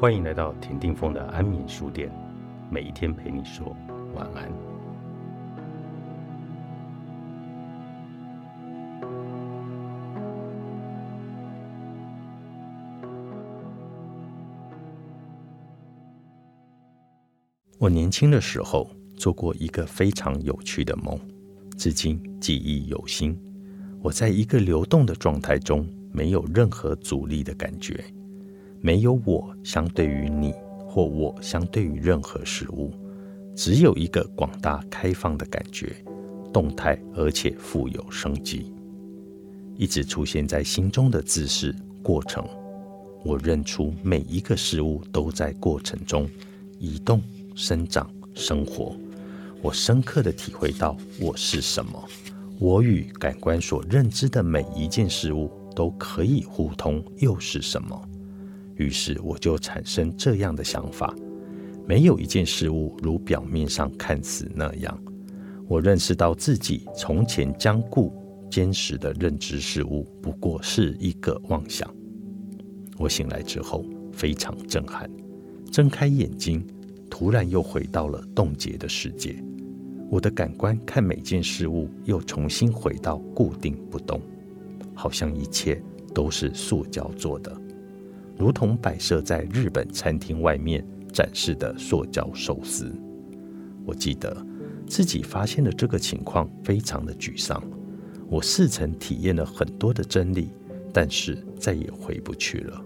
欢迎来到田定峰的安眠书店，每一天陪你说晚安。我年轻的时候做过一个非常有趣的梦，至今记忆犹新。我在一个流动的状态中，没有任何阻力的感觉。没有我相对于你，或我相对于任何事物，只有一个广大开放的感觉，动态而且富有生机，一直出现在心中的姿势过程。我认出每一个事物都在过程中移动、生长、生活。我深刻的体会到我是什么，我与感官所认知的每一件事物都可以互通，又是什么？于是我就产生这样的想法：没有一件事物如表面上看似那样。我认识到自己从前僵固坚实的认知事物不过是一个妄想。我醒来之后非常震撼，睁开眼睛，突然又回到了冻结的世界。我的感官看每件事物又重新回到固定不动，好像一切都是塑胶做的。如同摆设在日本餐厅外面展示的塑胶寿司，我记得自己发现的这个情况非常的沮丧。我似曾体验了很多的真理，但是再也回不去了。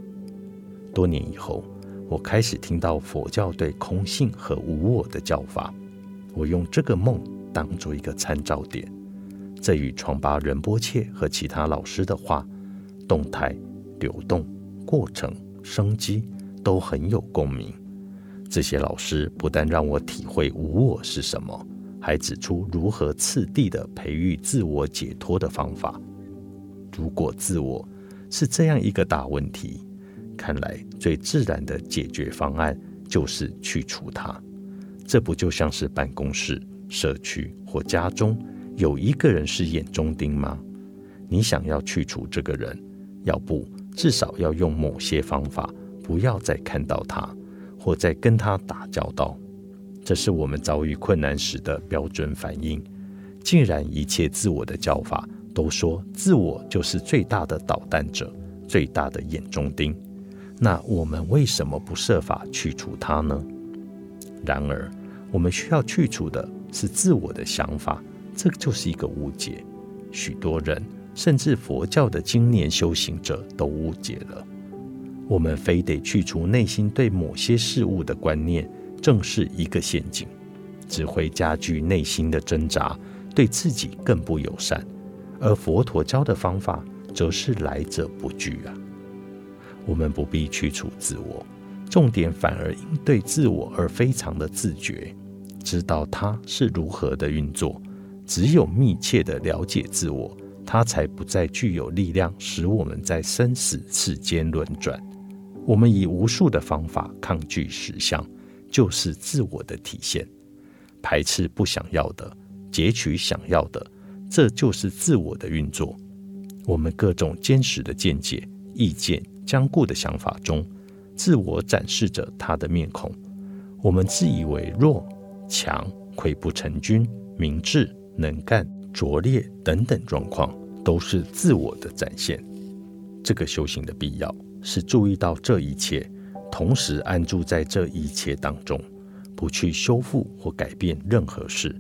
多年以后，我开始听到佛教对空性和无我的教法，我用这个梦当做一个参照点，这与传巴仁波切和其他老师的话，动态流动。过程、生机都很有共鸣。这些老师不但让我体会无我是什么，还指出如何次第的培育自我解脱的方法。如果自我是这样一个大问题，看来最自然的解决方案就是去除它。这不就像是办公室、社区或家中有一个人是眼中钉吗？你想要去除这个人，要不？至少要用某些方法，不要再看到他，或再跟他打交道。这是我们遭遇困难时的标准反应。竟然一切自我的教法都说自我就是最大的捣蛋者，最大的眼中钉。那我们为什么不设法去除它呢？然而，我们需要去除的是自我的想法，这就是一个误解。许多人。甚至佛教的经年修行者都误解了，我们非得去除内心对某些事物的观念，正是一个陷阱，只会加剧内心的挣扎，对自己更不友善。而佛陀教的方法，则是来者不拒啊。我们不必去除自我，重点反而应对自我而非常的自觉，知道它是如何的运作。只有密切的了解自我。它才不再具有力量，使我们在生死世间轮转。我们以无数的方法抗拒实相，就是自我的体现。排斥不想要的，截取想要的，这就是自我的运作。我们各种坚实的见解、意见、坚固的想法中，自我展示着他的面孔。我们自以为弱、强、溃不成军、明智、能干。拙劣等等状况，都是自我的展现。这个修行的必要是注意到这一切，同时安住在这一切当中，不去修复或改变任何事，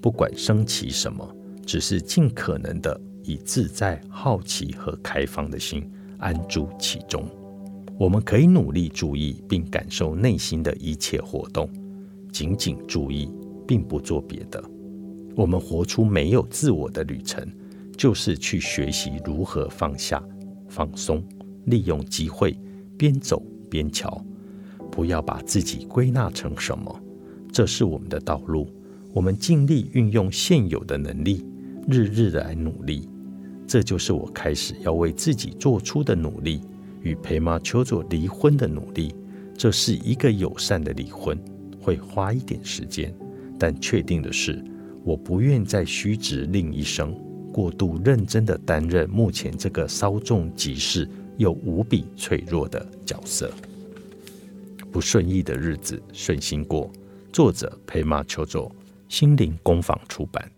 不管升起什么，只是尽可能的以自在、好奇和开放的心安住其中。我们可以努力注意并感受内心的一切活动，仅仅注意，并不做别的。我们活出没有自我的旅程，就是去学习如何放下、放松，利用机会，边走边瞧。不要把自己归纳成什么，这是我们的道路。我们尽力运用现有的能力，日日的来努力。这就是我开始要为自己做出的努力，与陪妈求佐离婚的努力。这是一个友善的离婚，会花一点时间，但确定的是。我不愿再虚掷另一生，过度认真的担任目前这个稍纵即逝又无比脆弱的角色。不顺意的日子顺心过。作者：佩玛求佐，心灵工坊出版。